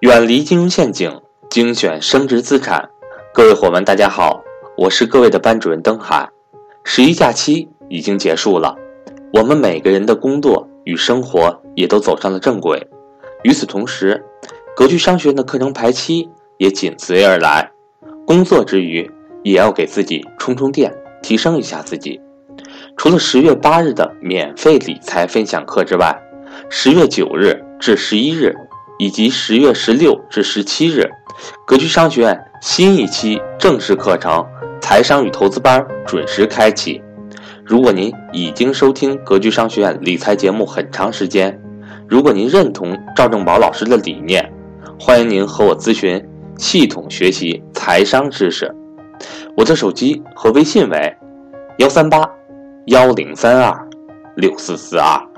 远离金融陷阱，精选升值资产。各位伙伴，大家好，我是各位的班主任登海。十一假期已经结束了，我们每个人的工作与生活也都走上了正轨。与此同时，格局商学院的课程排期也紧随而来。工作之余，也要给自己充充电，提升一下自己。除了十月八日的免费理财分享课之外，十月九日至十一日。以及十月十六至十七日，格局商学院新一期正式课程“财商与投资班”准时开启。如果您已经收听格局商学院理财节目很长时间，如果您认同赵正宝老师的理念，欢迎您和我咨询系统学习财商知识。我的手机和微信为幺三八幺零三二六四四二。